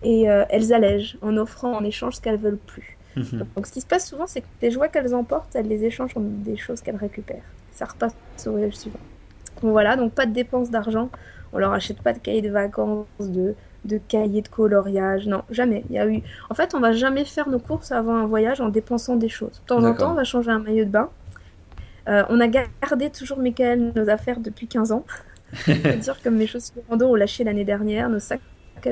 Et euh, elles allègent en offrant en échange ce qu'elles veulent plus. Mhm. Donc ce qui se passe souvent, c'est que les jouets qu'elles emportent, elles les échangent en des choses qu'elles récupèrent. Ça repasse au voyage suivant. Donc voilà, donc pas de dépenses d'argent. On leur achète pas de cahiers de vacances, de, de cahiers de coloriage. Non, jamais. Il y a eu... En fait, on va jamais faire nos courses avant un voyage en dépensant des choses. De temps en temps, on va changer un maillot de bain. Euh, on a gardé toujours, Michael, nos affaires depuis 15 ans. C'est-à-dire que mes chaussures rando, on lâché l'année dernière. Nos sacs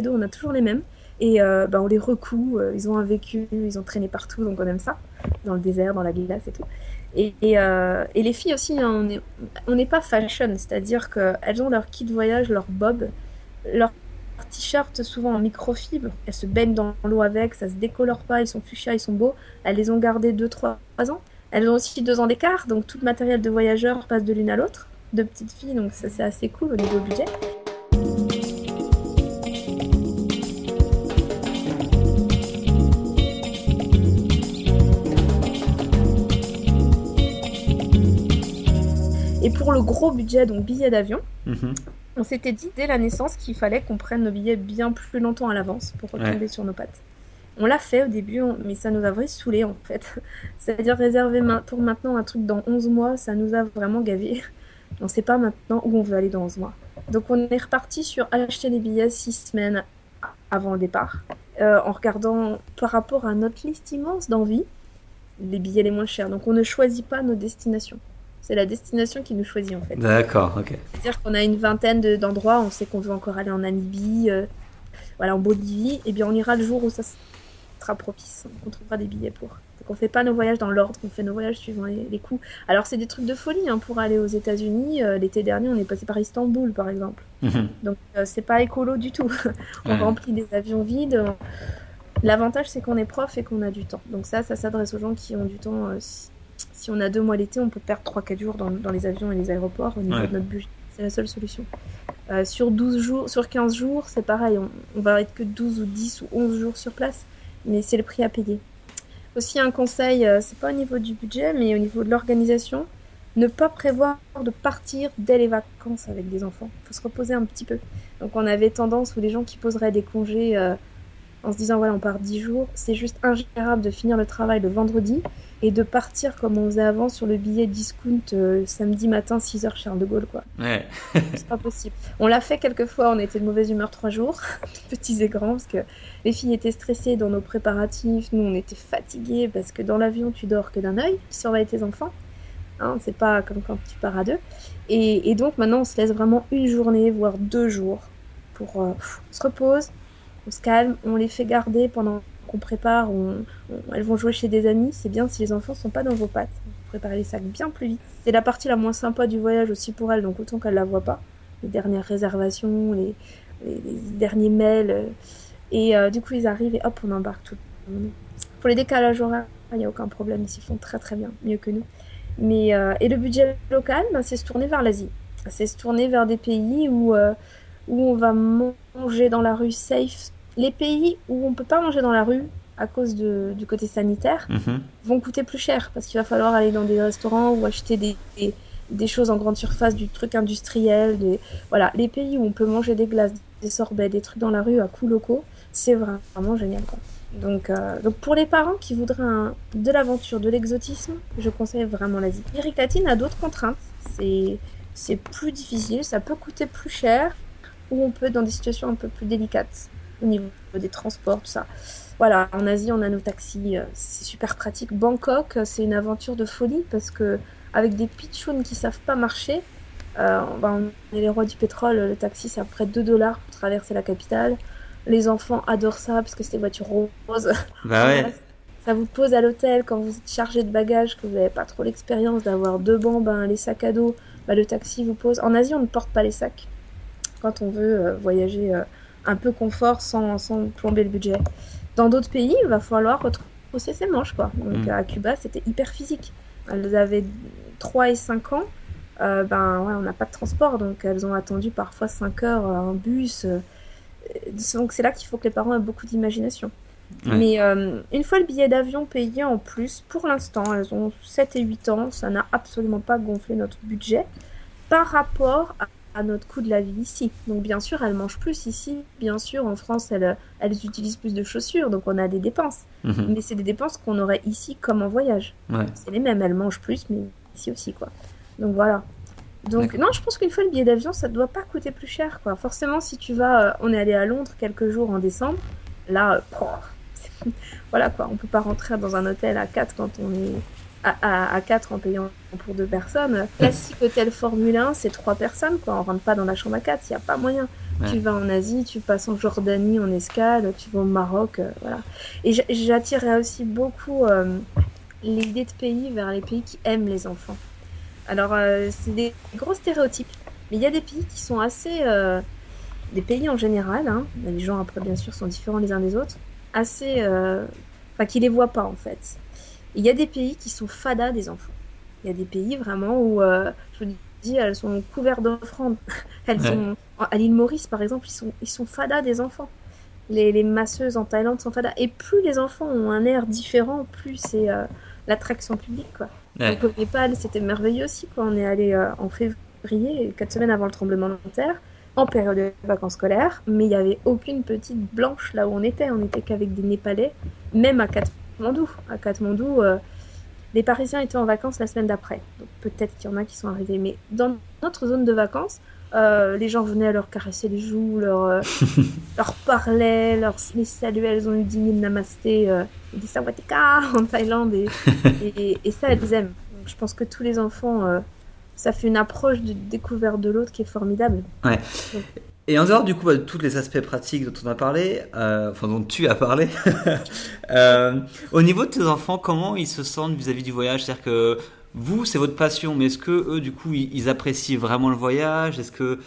dos, on a toujours les mêmes. Et euh, bah, on les recoue. euh, ils ont un vécu, ils ont traîné partout, donc on aime ça. Dans le désert, dans la glace et tout. Et, et, euh, et les filles aussi, hein, on n'est on pas fashion, c'est-à-dire qu'elles ont leur kit voyage, leur bob, leur t-shirt souvent en microfibre. Elles se baignent dans l'eau avec, ça se décolore pas, ils sont fuchsia, ils sont beaux. Elles les ont gardés 2-3 ans. Elles ont aussi 2 ans d'écart, donc tout le matériel de voyageur passe de l'une à l'autre. Deux petites filles, donc ça c'est assez cool au niveau budget. Pour le gros budget, donc billet d'avion, Mhm. on s'était dit dès la naissance qu'il fallait qu'on prenne nos billets bien plus longtemps à l'avance pour retomber sur nos pattes. On l'a fait au début, mais ça nous a vraiment saoulé en fait. C'est-à-dire réserver ma- pour maintenant un truc dans 11 mois, ça nous a vraiment gavé. On ne sait pas maintenant où on veut aller dans 11 mois. Donc on est reparti sur acheter les billets 6 semaines avant le départ, euh, en regardant par rapport à notre liste immense d'envie, les billets les moins chers. Donc on ne choisit pas nos destinations. C'est la destination qui nous choisit en fait. D'accord, ok. C'est-à-dire qu'on a une vingtaine de- d'endroits, on sait qu'on veut encore aller en Namibie, euh, voilà, en Bolivie, et bien on ira le jour où ça sera propice, on trouvera des billets pour. Donc on fait pas nos voyages dans l'ordre, on fait nos voyages suivant les, les coûts. Alors c'est des trucs de folie, hein, pour aller aux États-Unis, euh, l'été dernier on est passé par Istanbul par exemple. Mhm. Donc euh, c'est pas écolo du tout. on Ouais. remplit des avions vides. on- L'avantage c'est qu'on est prof et qu'on a du temps. Donc ça, ça s'adresse aux gens qui ont du temps. euh, si, on a deux mois l'été, on peut perdre 3-4 jours dans, dans les avions et les aéroports au niveau Ouais. de notre budget. C'est la seule solution. Euh, sur 12 jours, sur 15 jours, c'est pareil. On, on va être que 12 ou 10 ou 11 jours sur place, mais c'est le prix à payer. Aussi un conseil, euh, c'est pas au niveau du budget, mais au niveau de l'organisation, ne pas prévoir de partir dès les vacances avec des enfants. Il faut se reposer un petit peu. Donc on avait tendance, ou les gens qui poseraient des congés euh, en se disant voilà on part 10 jours, c'est juste ingérable de finir le travail le vendredi et de partir comme on faisait avant sur le billet discount euh, samedi matin 6h Charles de Gaulle quoi. Ouais. c'est pas possible. On l'a fait quelques fois, on était de mauvaise humeur trois jours, petits et grands, parce que les filles étaient stressées dans nos préparatifs, nous on était fatigués parce que dans l'avion tu dors que d'un œil, tu surveilles tes enfants. Hein, c'est pas comme quand tu pars à deux. Et, donc maintenant on se laisse vraiment une journée, voire deux jours pour euh, on se repose, on se calme, on les fait garder pendant qu'on prépare, elles vont jouer chez des amis, c'est bien si les enfants sont pas dans vos pattes. Préparer les sacs bien plus vite. C'est la partie la moins sympa du voyage aussi pour elles, donc autant qu'elles la voient pas. Les dernières réservations, les, derniers mails. Et euh, du coup, ils arrivent et hop, on embarque tout. Pour les décalages horaires, il n'y a aucun problème, ils s'y font très très bien, mieux que nous. Mais, euh, et le budget local, ben, c'est se tourner vers l'Asie. C'est se tourner vers des pays où, euh, où on va manger dans la rue safe les pays où on peut pas manger dans la rue à cause de, du côté sanitaire mhm. vont coûter plus cher parce qu'il va falloir aller dans des restaurants ou acheter des, des, choses en grande surface, du truc industriel. Des... Voilà, les pays où on peut manger des glaces, des sorbets, des trucs dans la rue à coûts locaux, c'est vraiment génial. Donc, euh, donc pour les parents qui voudraient de l'aventure, de l'exotisme, je conseille vraiment l'Asie. L'Amérique latine a d'autres contraintes. C'est, c'est plus difficile, ça peut coûter plus cher ou on peut être dans des situations un peu plus délicates au niveau des transports, tout ça. Voilà, en Asie, on a nos taxis, euh, c'est super pratique. Bangkok, c'est une aventure de folie parce que avec des pitchouns qui savent pas marcher, euh, ben, on est les rois du pétrole, le taxi c'est à peu près 2 dollars pour traverser la capitale. Les enfants adorent ça parce que c'est des voitures roses. Bah ouais. Ça vous pose à l'hôtel quand vous êtes chargé de bagages, que vous n'avez pas trop l'expérience d'avoir deux bancs, ben, les sacs à dos, ben, le taxi vous pose. En Asie, on ne porte pas les sacs quand on veut euh, voyager un peu confort sans, sans plomber le budget. Dans d'autres pays, il va falloir retrousser ses manches. Quoi. Donc mm. à Cuba, c'était hyper physique. Elles avaient 3 et 5 ans. Euh, ben ouais, on n'a pas de transport, donc elles ont attendu parfois 5 heures en bus. Euh, donc c'est là qu'il faut que les parents aient beaucoup d'imagination. Mais euh, une fois le billet d'avion payé en plus, pour l'instant, elles ont 7 et 8 ans, ça n'a absolument pas gonflé notre budget par rapport à notre coût de la vie ici. Donc bien sûr, elles mangent plus ici. Bien sûr, en France, elles, elles utilisent plus de chaussures, donc on a des dépenses. Mhm. Mais c'est des dépenses qu'on aurait ici comme en voyage. C'est les mêmes, elles mangent plus, mais ici aussi, quoi. Donc voilà. Donc non, je pense qu'une fois le billet d'avion, ça ne doit pas coûter plus cher, quoi. Forcément, si tu vas, euh, on est allé à Londres quelques jours en décembre, là, euh, voilà quoi, on peut pas rentrer dans un hôtel à 4 quand on est à, à, 4 en payant pour deux personnes. Classique hôtel Formule 1, c'est trois personnes, quoi. On rentre pas dans la chambre à 4, il n'y a pas moyen. Tu vas en Asie, tu passes en Jordanie en escale, tu vas au Maroc, euh, voilà. Et j'attirerais aussi beaucoup euh, l'idée de pays vers les pays qui aiment les enfants. Alors, euh, c'est des gros stéréotypes, mais il y a des pays qui sont assez. des pays en général, hein, les gens après bien sûr sont différents les uns des autres, assez. Enfin, qui les voient pas en fait. Il y a des pays qui sont fadas des enfants. Il y a des pays vraiment où, euh, je vous dis, elles sont couvertes d'offrandes. elles sont, à l'île Maurice, par exemple, ils sont, ils sont fadas des enfants. Les, les, masseuses en Thaïlande sont fadas. Et plus les enfants ont un air différent, plus c'est euh, l'attraction publique. Quoi. Donc au Népal, c'était merveilleux aussi. Quoi. On est allé euh, en février, quatre semaines avant le tremblement de terre, en période de vacances scolaires, mais il n'y avait aucune petite blanche là où on était. On n'était qu'avec des Népalais, même à quatre Katmandou. À Katmandou, euh, les Parisiens étaient en vacances la semaine d'après. Donc peut-être qu'il y en a qui sont arrivés. Mais dans notre zone de vacances, euh, les gens venaient leur caresser les joues, leur, euh, leur parlaient, leur, les saluaient. Elles ont eu 10 000 namasté, des sawatika en Thaïlande. Et, et, ça, elles aiment. Donc, je pense que tous les enfants ça fait une approche de découverte de l'autre qui est formidable. Ouais. Et en dehors du coup bah, de tous les aspects pratiques dont on a parlé, euh, enfin dont tu as parlé, euh, au niveau de tes enfants, comment ils se sentent vis-à-vis du voyage? C'est-à-dire que vous, c'est votre passion, mais est-ce que eux, du coup, ils, apprécient vraiment le voyage? Est-ce que,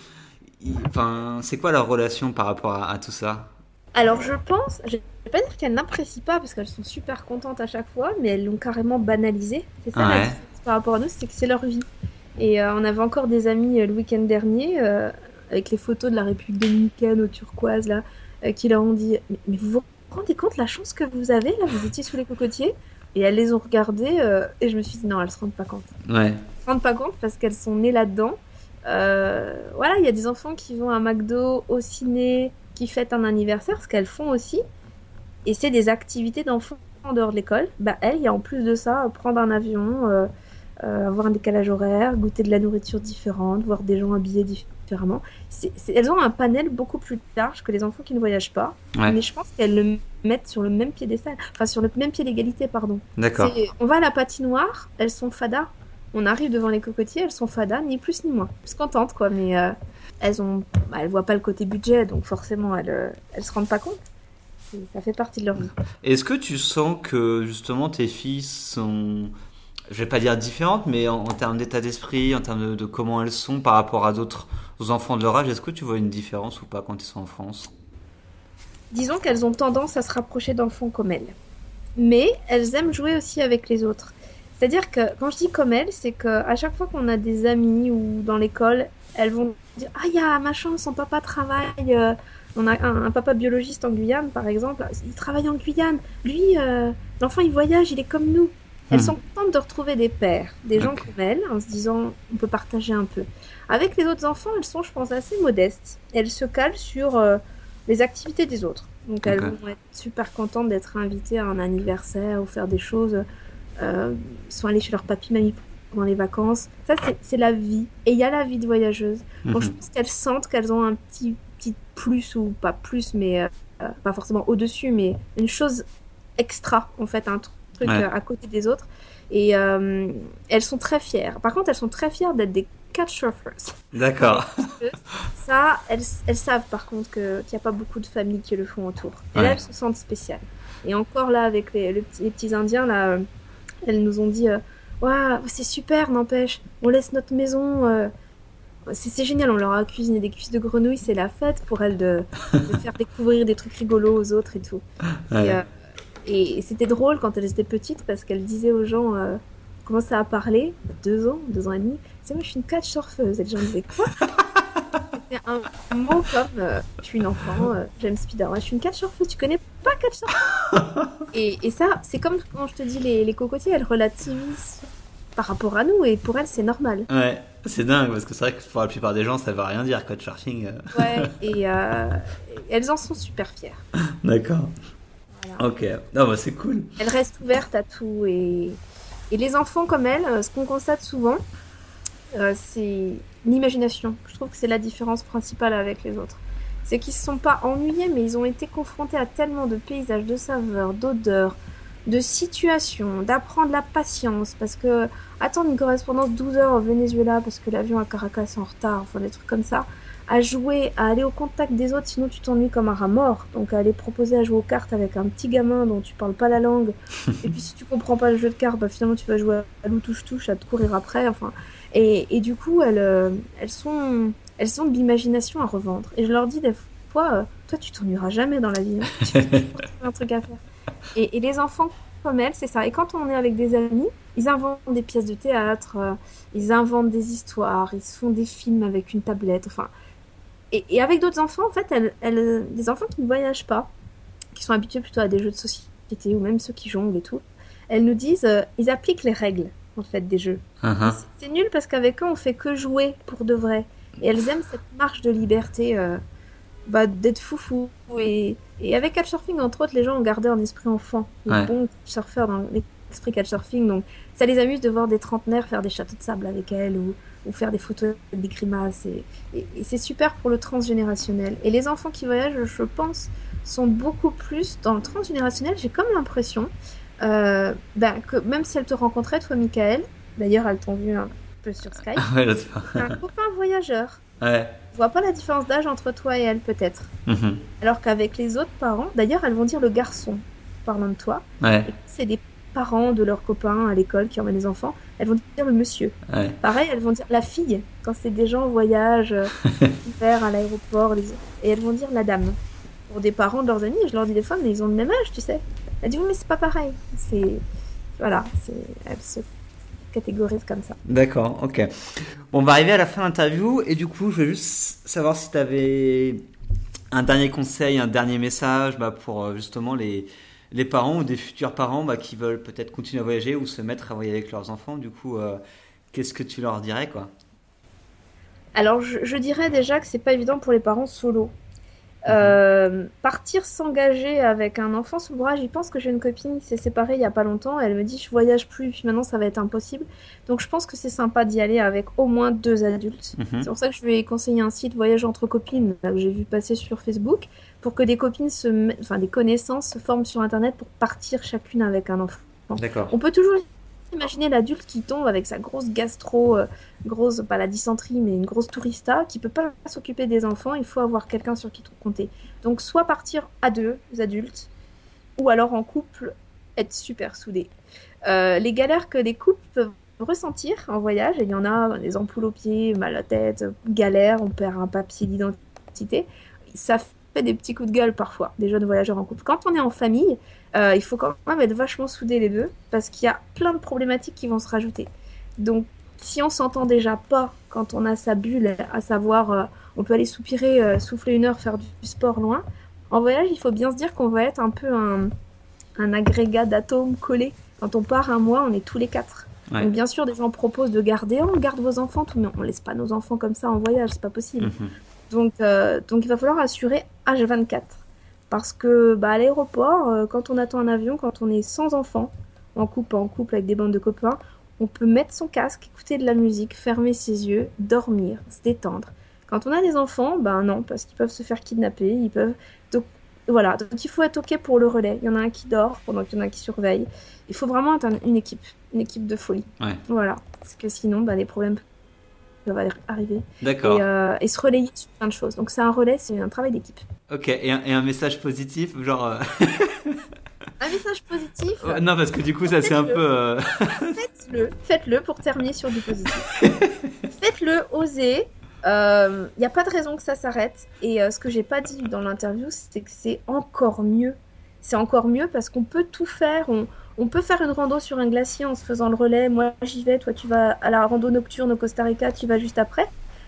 enfin, c'est quoi leur relation par rapport à, tout ça? Alors je pense, je vais pas dire qu'elles n'apprécient pas parce qu'elles sont super contentes à chaque fois, mais elles l'ont carrément banalisé. C'est ça la différence par rapport à nous, c'est que c'est leur vie. Et euh, on avait encore des amis le week-end dernier avec les photos de la République dominicaine au turquoise, là, euh, qui leur ont dit mais, vous vous rendez compte la chance que vous avez, là, vous étiez sous les cocotiers? Et elles les ont regardées, euh, et je me suis dit non, elles se rendent pas compte. Ouais. Elles se rendent pas compte parce qu'elles sont nées là-dedans. Euh, voilà, il y a des enfants qui vont à McDo, au ciné, qui fêtent un anniversaire, ce qu'elles font aussi. et c'est des activités d'enfants en dehors de l'école. Bah, elle, il y a en plus de ça, prendre un avion, euh, euh, avoir un décalage horaire, goûter de la nourriture différente, voir des gens habillés différemment. elles ont un panel beaucoup plus large que les enfants qui ne voyagent pas, mais je pense qu'elles le mettent sur le même pied d'égalité, enfin sur le même pied d'égalité, pardon. D'accord. On va à la patinoire, elles sont fadas. On arrive devant les cocotiers, elles sont fadas, ni plus ni moins. Plus contentes, quoi, mais euh, elles ont, bah, elles voient pas le côté budget, donc forcément, elles, euh, elles se rendent pas compte. ça fait partie de leur vie. Est-ce que tu sens que justement tes filles sont, je vais pas dire différentes, mais en, termes d'état d'esprit, en termes de, comment elles sont par rapport à d'autres enfants de leur âge, est-ce que tu vois une différence ou pas quand ils sont en France? Disons qu'elles ont tendance à se rapprocher d'enfants comme elles. Mais elles aiment jouer aussi avec les autres. C'est-à-dire que quand je dis comme elles, c'est qu'à chaque fois qu'on a des amis ou dans l'école, elles vont dire Ah, il y a machin, son papa travaille. Euh, on a un, papa biologiste en Guyane, par exemple. Il travaille en Guyane. Lui, euh, l'enfant, il voyage, il est comme nous. Elles hmm. sont contentes de retrouver des pères, des gens comme elles, en se disant on peut partager un peu. Avec les autres enfants, elles sont, je pense, assez modestes. Elles se calent sur euh, les activités des autres. Donc elles vont être super contentes d'être invitées à un anniversaire ou faire des choses euh, sont allés chez leur papy, mamie pendant les vacances. Ça, c'est la vie. Et il y a la vie de voyageuse. je mhm. pense qu'elles sentent qu'elles ont un petit, petit plus, ou pas plus, mais euh, pas forcément au-dessus, mais une chose extra, en fait, un truc euh, à côté des autres. Et elles sont très fières. Par contre, elles sont très fières d'être des couchsurfers. D'accord. Ça, elles, elles, savent par contre qu'il n'y a pas beaucoup de familles qui le font autour. Et là, elles se sentent spéciales. Et encore là, avec les, les petits Indiens, là, elles nous ont dit euh, Waouh, c'est super, n'empêche, on laisse notre maison. Euh, c'est génial, on leur a cuisiné des cuisses de grenouille, c'est la fête pour elles de, faire découvrir des trucs rigolos aux autres et tout. Euh, et, c'était drôle quand elles étaient petites parce qu'elles disaient aux gens, commençaient à parler, deux ans, deux ans et demi, c'est moi je suis une catch surfeuse. Et les gens disaient quoi? C'était un mot comme je suis une enfant, j'aime Spider-Man, je suis une catch surfeuse, tu connais pas catch et, et, ça, c'est comme quand je te dis les, les cocotiers, elles relativisent par rapport à nous et pour elles c'est normal. Ouais, c'est dingue parce que c'est vrai que pour la plupart des gens ça veut rien dire couchsurfing. Euh. Ouais, et, euh, elles en sont super fières. D'accord. Ok, non, bah, c'est cool. Elles restent ouvertes à tout et, et les enfants comme elles, euh, ce qu'on constate souvent, c'est l'imagination. Je trouve que c'est la différence principale avec les autres. C'est qu'ils se sont pas ennuyés, mais ils ont été confrontés à tellement de paysages, de saveurs, d'odeurs, de situations, d'apprendre la patience, parce que attendre une correspondance 12 heures au Venezuela parce que l'avion à Caracas est en retard, enfin des trucs comme ça, à jouer, à aller au contact des autres, sinon tu t'ennuies comme un rat mort. Donc à aller proposer à jouer aux cartes avec un petit gamin dont tu parles pas la langue. et puis si tu comprends pas le jeu de cartes, bah, finalement tu vas jouer à loup touche touche, à te courir après. Enfin, et, et du coup elles, euh, elles sont elles ont de l'imagination à revendre. Et je leur dis des fois, euh, toi tu t'ennuieras jamais dans la vie. Hein. Tu as un truc à faire. Et, les enfants comme elles, c'est ça. Et quand on est avec des amis, ils inventent des pièces de théâtre, euh, ils inventent des histoires, ils se font des films avec une tablette. Enfin, et, avec d'autres enfants, en fait, elles, elles, des enfants qui ne voyagent pas, qui sont habitués plutôt à des jeux de société ou même ceux qui jonglent et tout, elles nous disent, euh, ils appliquent les règles en fait des jeux. Uh-huh. C'est nul parce qu'avec eux, on fait que jouer pour de vrai. Et elles aiment cette marche de liberté, euh, bah, d'être foufou. Et, et avec Couchsurfing, entre autres, les gens ont gardé un esprit enfant. Les bons surfeurs dans l'esprit Couchsurfing. Donc ça les amuse de voir des trentenaires faire des châteaux de sable avec elles ou, ou faire des photos avec des grimaces. Et, et, c'est super pour le transgénérationnel. Et les enfants qui voyagent, je pense, sont beaucoup plus dans le transgénérationnel. J'ai comme l'impression euh, bah, que même si elles te rencontraient, toi, Michael, d'ailleurs, elles t'ont vu un peu sur Skype. ouais, un copain voyageur. Ouais. Je vois pas la différence d'âge entre toi et elle, peut-être. Mhm. Alors qu'avec les autres parents, d'ailleurs, elles vont dire le garçon, parlant de toi. Ouais. C'est des parents de leurs copains à l'école qui emmènent les enfants, elles vont dire le monsieur. Ouais. Pareil, elles vont dire la fille, quand c'est des gens en voyage, euh, hiver à l'aéroport, les... et elles vont dire la dame. Pour des parents de leurs amis, je leur dis des fois, mais ils ont le même âge, tu sais. Elle dit oui, mais c'est pas pareil. C'est. Voilà, c'est. Elles se catégorise comme ça. D'accord, ok. Bon, on va arriver à la fin de l'interview et du coup, je veux juste savoir si tu avais un dernier conseil, un dernier message bah, pour euh, justement les, les parents ou des futurs parents bah, qui veulent peut-être continuer à voyager ou se mettre à voyager avec leurs enfants. Du coup, euh, qu'est-ce que tu leur dirais quoi? Alors, je, dirais déjà que c'est pas évident pour les parents solo. Euh, partir s'engager avec un enfant sous le bras, j'y pense que j'ai une copine qui s'est séparée il y a pas longtemps. Elle me dit je voyage plus, puis maintenant ça va être impossible. Donc je pense que c'est sympa d'y aller avec au moins deux adultes. Mhm. C'est pour ça que je lui ai conseillé un site voyage entre copines que j'ai vu passer sur Facebook pour que des copines se, enfin des connaissances se forment sur internet pour partir chacune avec un enfant. D'accord. On peut toujours Imaginez l'adulte qui tombe avec sa grosse gastro, euh, grosse, pas la dysenterie, mais une grosse tourista, qui peut pas s'occuper des enfants, il faut avoir quelqu'un sur qui compter. Donc soit partir à deux, adultes, ou alors en couple, être super soudés. Euh, les galères que les couples peuvent ressentir en voyage, il y en a des ampoules aux pieds, mal à la tête, galère, on perd un papier d'identité, ça fait des petits coups de gueule parfois, des jeunes voyageurs en couple. Quand on est en famille, euh, il faut quand même être vachement soudés les deux, parce qu'il y a plein de problématiques qui vont se rajouter. Donc, si on s'entend déjà pas quand on a sa bulle, à savoir, euh, on peut aller soupirer, euh, souffler une heure, faire du sport loin, en voyage, il faut bien se dire qu'on va être un peu un, agrégat d'atomes collés. Quand on part un mois, on est tous les quatre. Donc, bien sûr, des gens proposent de garder, on garde vos enfants, tout, mais on laisse pas nos enfants comme ça en voyage, c'est pas possible. Mhm. Donc, donc, il va falloir assurer H24. Parce que bah, à l'aéroport, euh, quand on attend un avion, quand on est sans enfants, en couple, en couple avec des bandes de copains, on peut mettre son casque, écouter de la musique, fermer ses yeux, dormir, se détendre. Quand on a des enfants, ben non, parce qu'ils peuvent se faire kidnapper, ils peuvent. Donc voilà, donc il faut être ok pour le relais. Il y en a un qui dort pendant qu'il y en a un qui surveille. Il faut vraiment être une équipe, une équipe de folie. Voilà, parce que sinon, ben, les problèmes va arriver. D'accord. Euh, et, se relayer sur plein de choses. Donc c'est un relais, c'est un travail d'équipe. Ok, et un, message positif, genre... Euh, un message positif Non, parce que du coup, ça c'est un peu... Euh, faites-le, faites-le pour terminer sur du positif. faites-le, osez. Il n'y a pas de raison que ça s'arrête. Et ce que j'ai pas dit dans l'interview, c'est que c'est encore mieux. C'est encore mieux parce qu'on peut tout faire. On, on peut faire une rando sur un glacier en se faisant le relais. Moi, j'y vais, toi, tu vas à la rando nocturne au Costa Rica, tu vas juste après.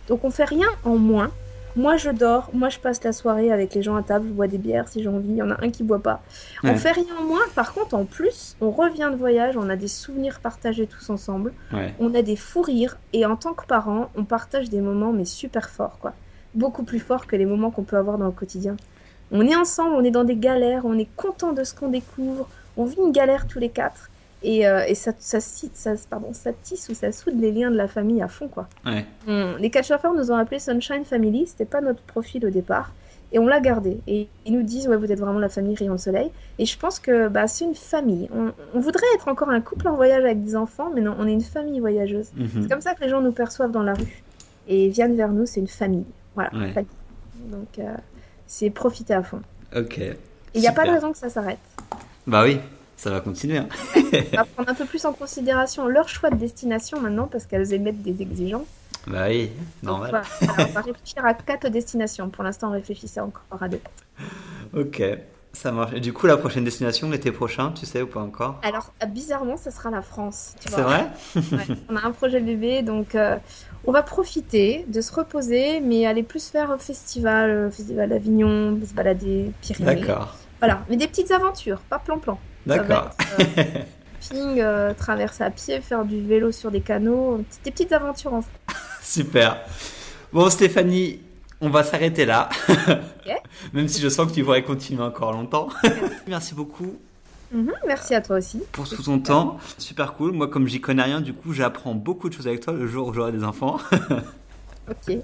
Donc, on fait rien en moins. Moi, je dors. Moi, je passe la soirée avec les gens à table. Je bois des bières si j'ai envie. Il y en a un qui boit pas. On fait rien en moins. Par contre, en plus, on revient de voyage. On a des souvenirs partagés tous ensemble. On a des fous rires. Et en tant que parents, on partage des moments, mais super forts, quoi. Beaucoup plus forts que les moments qu'on peut avoir dans le quotidien. On est ensemble, on est dans des galères, on est content de ce qu'on découvre, on vit une galère tous les quatre. Et, euh, et ça, ça, ça, pardon, ça tisse ou ça soude les liens de la famille à fond, quoi. Ouais. les chauffeurs nous ont appelé Sunshine Family, c'était pas notre profil au départ. Et on l'a gardé. Et ils nous disent, ouais, vous êtes vraiment la famille Rayon de Soleil. Et je pense que bah, c'est une famille. On, voudrait être encore un couple en voyage avec des enfants, mais non, on est une famille voyageuse. Mhm. C'est comme ça que les gens nous perçoivent dans la rue. Et viennent vers nous, c'est une famille. Voilà. Donc, euh, c'est profiter à fond. Ok. Et il n'y a pas de raison que ça s'arrête. Bah oui, ça va continuer. Hein. on va prendre un peu plus en considération leur choix de destination maintenant parce qu'elles émettent des exigences. Bah oui, normal. on va réfléchir à quatre destinations. Pour l'instant, on réfléchissait encore à deux. Ok, ça marche. Et du coup, la prochaine destination, l'été prochain, tu sais ou pas encore? Alors, bizarrement, ça sera la France. C'est vrai? On a un projet bébé, donc euh, on va profiter de se reposer, mais aller plus faire festival, euh, festival d'Avignon, se balader, Pyrénées. D'accord. Voilà, mais des petites aventures, pas plan-plan. D'accord. Euh, ping, euh, traverser à pied, faire du vélo sur des canaux, des petites aventures en Super. Bon, Stéphanie, on va s'arrêter là. Même si je sens que tu pourrais continuer encore longtemps. Merci beaucoup. Mhm, merci à toi aussi. Pour tout ton temps. Super cool. Moi, comme j'y connais rien, du coup, j'apprends beaucoup de choses avec toi le jour où j'aurai des enfants. Ok.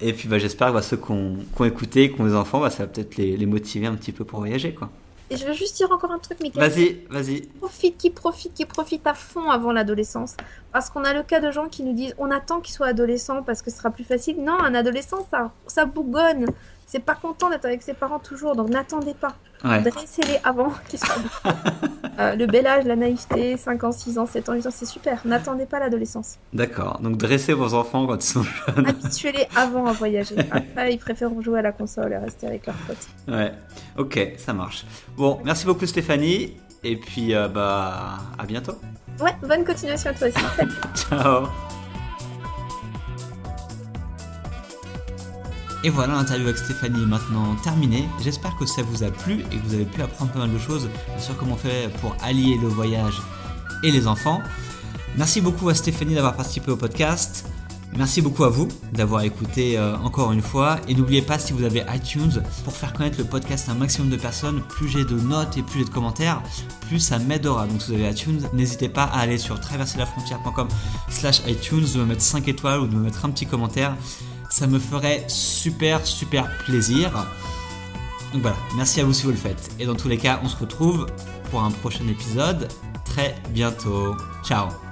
Et puis, bah, j'espère que bah, ceux qui ont, écouté, qui ont des enfants, bah, ça va peut-être les, les motiver un petit peu pour voyager, quoi. Et je veux juste dire encore un truc, Michael. Vas-y, vas-y. Profite, qui profite, qui profite à fond avant l'adolescence. Parce qu'on a le cas de gens qui nous disent on attend qu'il soit adolescent parce que ce sera plus facile. Non, un adolescent, ça, ça bougonne. C'est pas content d'être avec ses parents toujours, donc n'attendez pas. Dressez-les avant qu'ils soient euh, Le bel âge, la naïveté, 5 ans, 6 ans, 7 ans, 8 ans, c'est super. N'attendez pas l'adolescence. D'accord, donc dressez vos enfants quand ils sont jeunes. Habituez-les avant à voyager. Après, ils préfèrent jouer à la console et rester avec leurs potes. Ouais, ok, ça marche. Bon, merci beaucoup Stéphanie, et puis euh, bah à bientôt. Ouais, bonne continuation à toi aussi. Ciao. Et voilà, l'interview avec Stéphanie est maintenant terminée. J'espère que ça vous a plu et que vous avez pu apprendre pas mal de choses sur comment on fait pour allier le voyage et les enfants. Merci beaucoup à Stéphanie d'avoir participé au podcast. Merci beaucoup à vous d'avoir écouté euh, encore une fois. Et n'oubliez pas, si vous avez iTunes, pour faire connaître le podcast à un maximum de personnes, plus j'ai de notes et plus j'ai de commentaires, plus ça m'aidera. Donc si vous avez iTunes, n'hésitez pas à aller sur traverserlafrontière.com slash iTunes, de me mettre 5 étoiles ou de me mettre un petit commentaire. Ça me ferait super super plaisir. Donc voilà, merci à vous si vous le faites. Et dans tous les cas, on se retrouve pour un prochain épisode très bientôt. Ciao